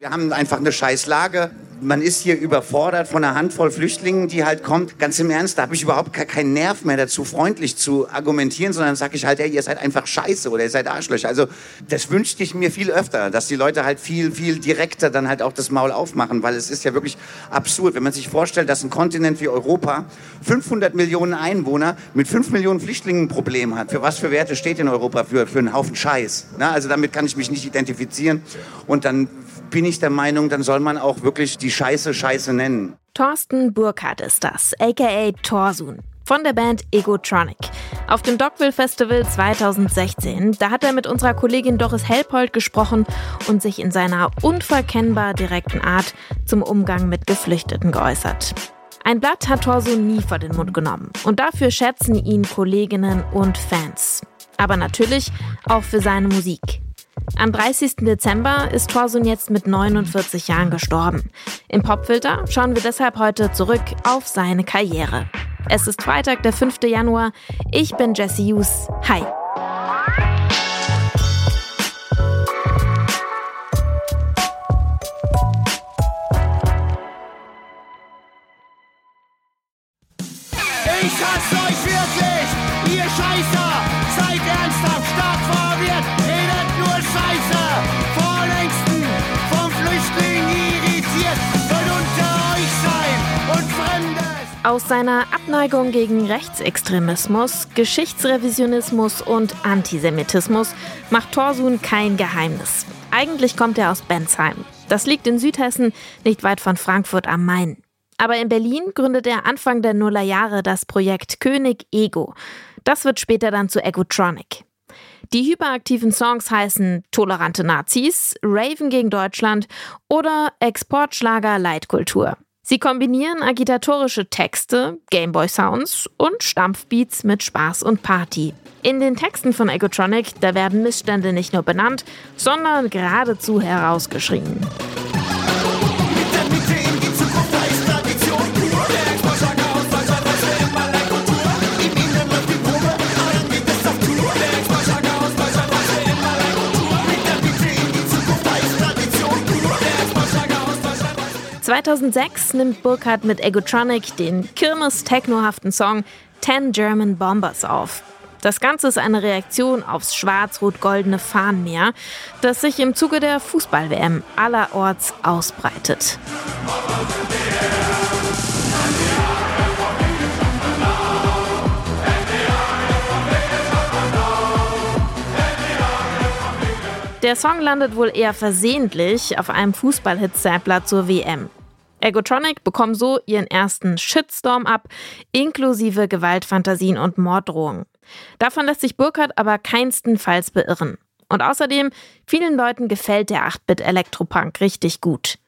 Wir haben einfach eine scheiß Lage. Man ist hier überfordert von einer Handvoll Flüchtlingen, die halt kommt. Ganz im Ernst, da habe ich überhaupt keinen Nerv mehr dazu, freundlich zu argumentieren, sondern sage ich halt, hey, ihr seid einfach scheiße oder ihr seid Arschlöcher. Also das wünschte ich mir viel öfter, dass die Leute halt viel, viel direkter dann halt auch das Maul aufmachen, weil es ist ja wirklich absurd, wenn man sich vorstellt, dass ein Kontinent wie Europa 500 Millionen Einwohner mit 5 Millionen Flüchtlingen ein Problem hat. Für was für Werte steht in Europa? Für, für einen Haufen Scheiß. Na, also damit kann ich mich nicht identifizieren und dann bin ich der Meinung, dann soll man auch wirklich die Scheiße Scheiße nennen. Thorsten Burkhardt ist das, aka Torsun von der Band Egotronic. Auf dem Dockville Festival 2016, da hat er mit unserer Kollegin Doris Helpold gesprochen und sich in seiner unverkennbar direkten Art zum Umgang mit Geflüchteten geäußert. Ein Blatt hat Torsun nie vor den Mund genommen und dafür schätzen ihn Kolleginnen und Fans. Aber natürlich auch für seine Musik. Am 30. Dezember ist Thorsun jetzt mit 49 Jahren gestorben. Im Popfilter schauen wir deshalb heute zurück auf seine Karriere. Es ist Freitag, der 5. Januar. Ich bin Jesse Hughes. Hi. Aus seiner Abneigung gegen Rechtsextremismus, Geschichtsrevisionismus und Antisemitismus macht Torsun kein Geheimnis. Eigentlich kommt er aus Bensheim. Das liegt in Südhessen, nicht weit von Frankfurt am Main. Aber in Berlin gründet er Anfang der Nullerjahre das Projekt König Ego. Das wird später dann zu Egotronic. Die hyperaktiven Songs heißen Tolerante Nazis, Raven gegen Deutschland oder Exportschlager Leitkultur. Sie kombinieren agitatorische Texte, Gameboy-Sounds und Stampfbeats mit Spaß und Party. In den Texten von Egotronic, da werden Missstände nicht nur benannt, sondern geradezu herausgeschrien. ...2006 nimmt Burkhardt mit Egotronic den kirmes-technohaften Song Ten German Bombers auf. Das Ganze ist eine Reaktion aufs schwarz-rot-goldene Fahnenmeer, das sich im Zuge der Fußball-WM allerorts ausbreitet. Der Song landet wohl eher versehentlich auf einem Fußball-Hit-Sampler zur WM. Egotronic bekommen so ihren ersten Shitstorm ab, inklusive Gewaltfantasien und Morddrohungen. Davon lässt sich Burkhardt aber keinstenfalls beirren. Und außerdem, vielen Leuten gefällt der 8-Bit Elektropunk richtig gut.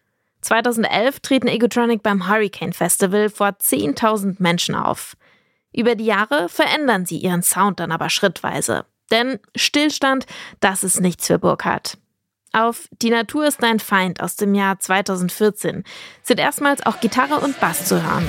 2011 treten Egotronic beim Hurricane Festival vor 10.000 Menschen auf. Über die Jahre verändern sie ihren Sound dann aber schrittweise. Denn Stillstand, das ist nichts für Burkhardt. Auf Die Natur ist dein Feind aus dem Jahr 2014 sind erstmals auch Gitarre und Bass zu hören.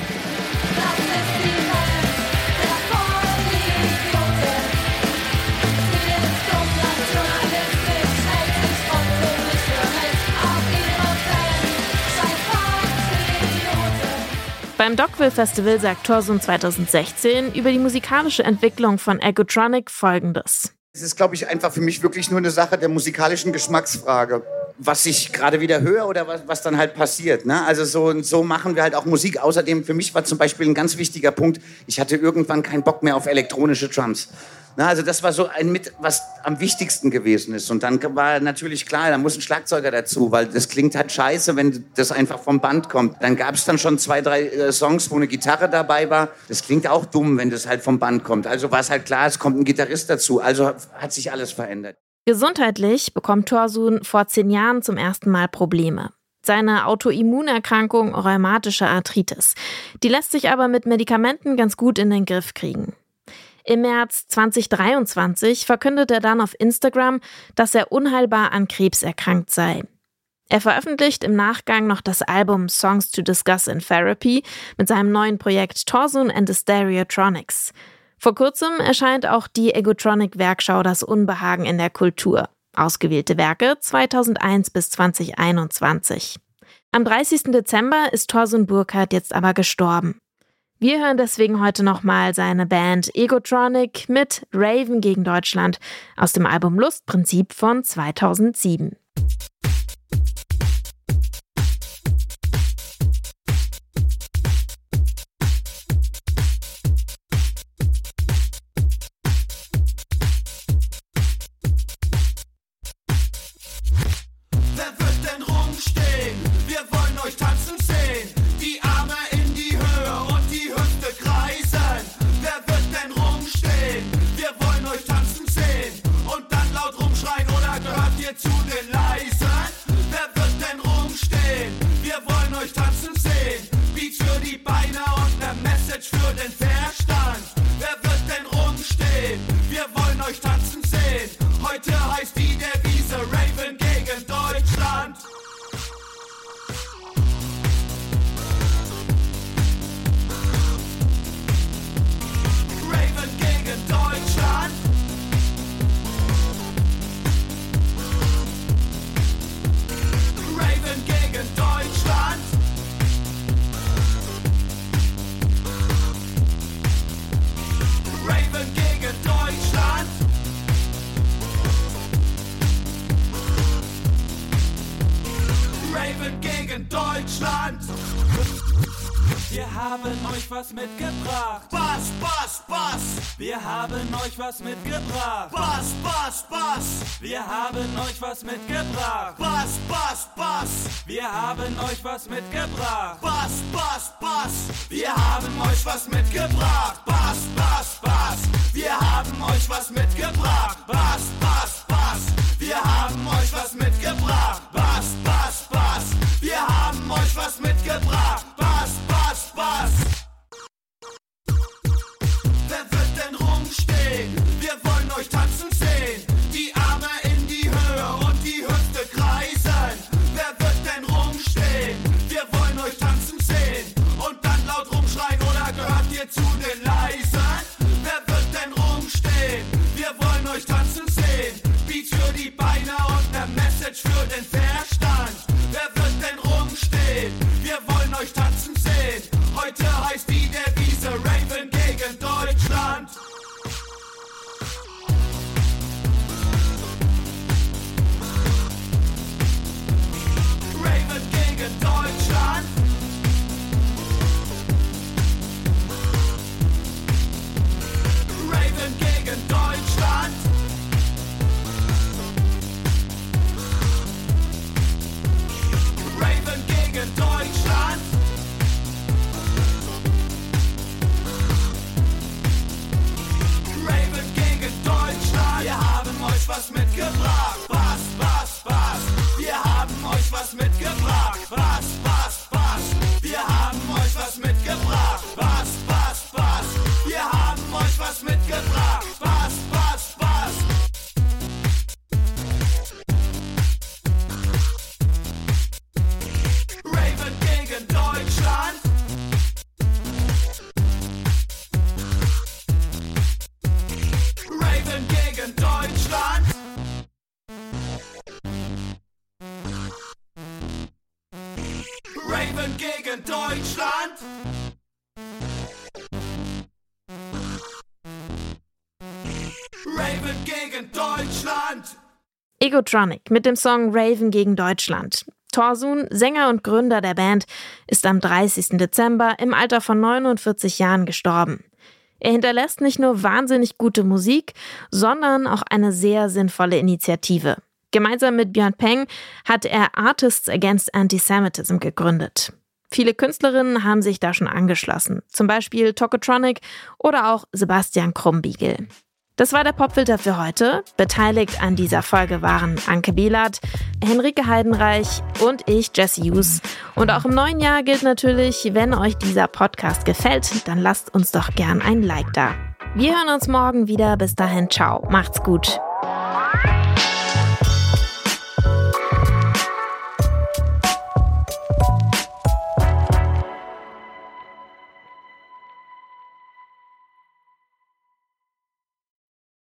Beim Dockville Festival sagt Torsun 2016 über die musikalische Entwicklung von Egotronic folgendes. Es ist, glaube ich, einfach für mich wirklich nur eine Sache der musikalischen Geschmacksfrage. Was ich gerade wieder höre oder was, was dann halt passiert. Ne? Also so, so machen wir halt auch Musik. Außerdem, für mich war zum Beispiel ein ganz wichtiger Punkt, ich hatte irgendwann keinen Bock mehr auf elektronische Drums. Na, also das war so ein mit, was am wichtigsten gewesen ist. Und dann war natürlich klar, da muss ein Schlagzeuger dazu, weil das klingt halt scheiße, wenn das einfach vom Band kommt. Dann gab es dann schon zwei, drei äh, Songs, wo eine Gitarre dabei war. Das klingt auch dumm, wenn das halt vom Band kommt. Also war es halt klar, es kommt ein Gitarrist dazu. Also hat sich alles verändert. Gesundheitlich bekommt Thorsun vor zehn Jahren zum ersten Mal Probleme. Seine Autoimmunerkrankung rheumatische Arthritis. Die lässt sich aber mit Medikamenten ganz gut in den Griff kriegen. Im März 2023 verkündet er dann auf Instagram, dass er unheilbar an Krebs erkrankt sei. Er veröffentlicht im Nachgang noch das Album Songs to Discuss in Therapy mit seinem neuen Projekt Torsun and the Stereotronics. Vor kurzem erscheint auch die Egotronic Werkschau Das Unbehagen in der Kultur. Ausgewählte Werke 2001 bis 2021. Am 30. Dezember ist Thorsun Burkhardt jetzt aber gestorben. Wir hören deswegen heute nochmal seine Band Egotronic mit Raven gegen Deutschland aus dem Album Lustprinzip von 2007. Wir haben euch was mitgebracht. Bass, Bass, Bass. Wir haben euch was mitgebracht. Bass, Bass, Bass. Wir haben euch was mitgebracht. Bass, Bass, Bass. Wir haben euch was mitgebracht. Bass, Bass, Bass. Wir haben euch was mitgebracht. Bass, Bass, Bass. Wir haben euch was mitgebracht. Bass, Bass, Raven gegen Deutschland. Raven gegen Deutschland. Egotronic mit dem Song Raven gegen Deutschland. Torsun, Sänger und Gründer der Band, ist am 30. Dezember im Alter von 49 Jahren gestorben. Er hinterlässt nicht nur wahnsinnig gute Musik, sondern auch eine sehr sinnvolle Initiative. Gemeinsam mit Björn Peng hat er Artists Against Antisemitism gegründet. Viele Künstlerinnen haben sich da schon angeschlossen, zum Beispiel Tokotronic oder auch Sebastian Krumbiegel. Das war der Popfilter für heute. Beteiligt an dieser Folge waren Anke Bielert, Henrike Heidenreich und ich, Jesse Hughes. Und auch im neuen Jahr gilt natürlich, wenn euch dieser Podcast gefällt, dann lasst uns doch gern ein Like da. Wir hören uns morgen wieder. Bis dahin, ciao. Macht's gut.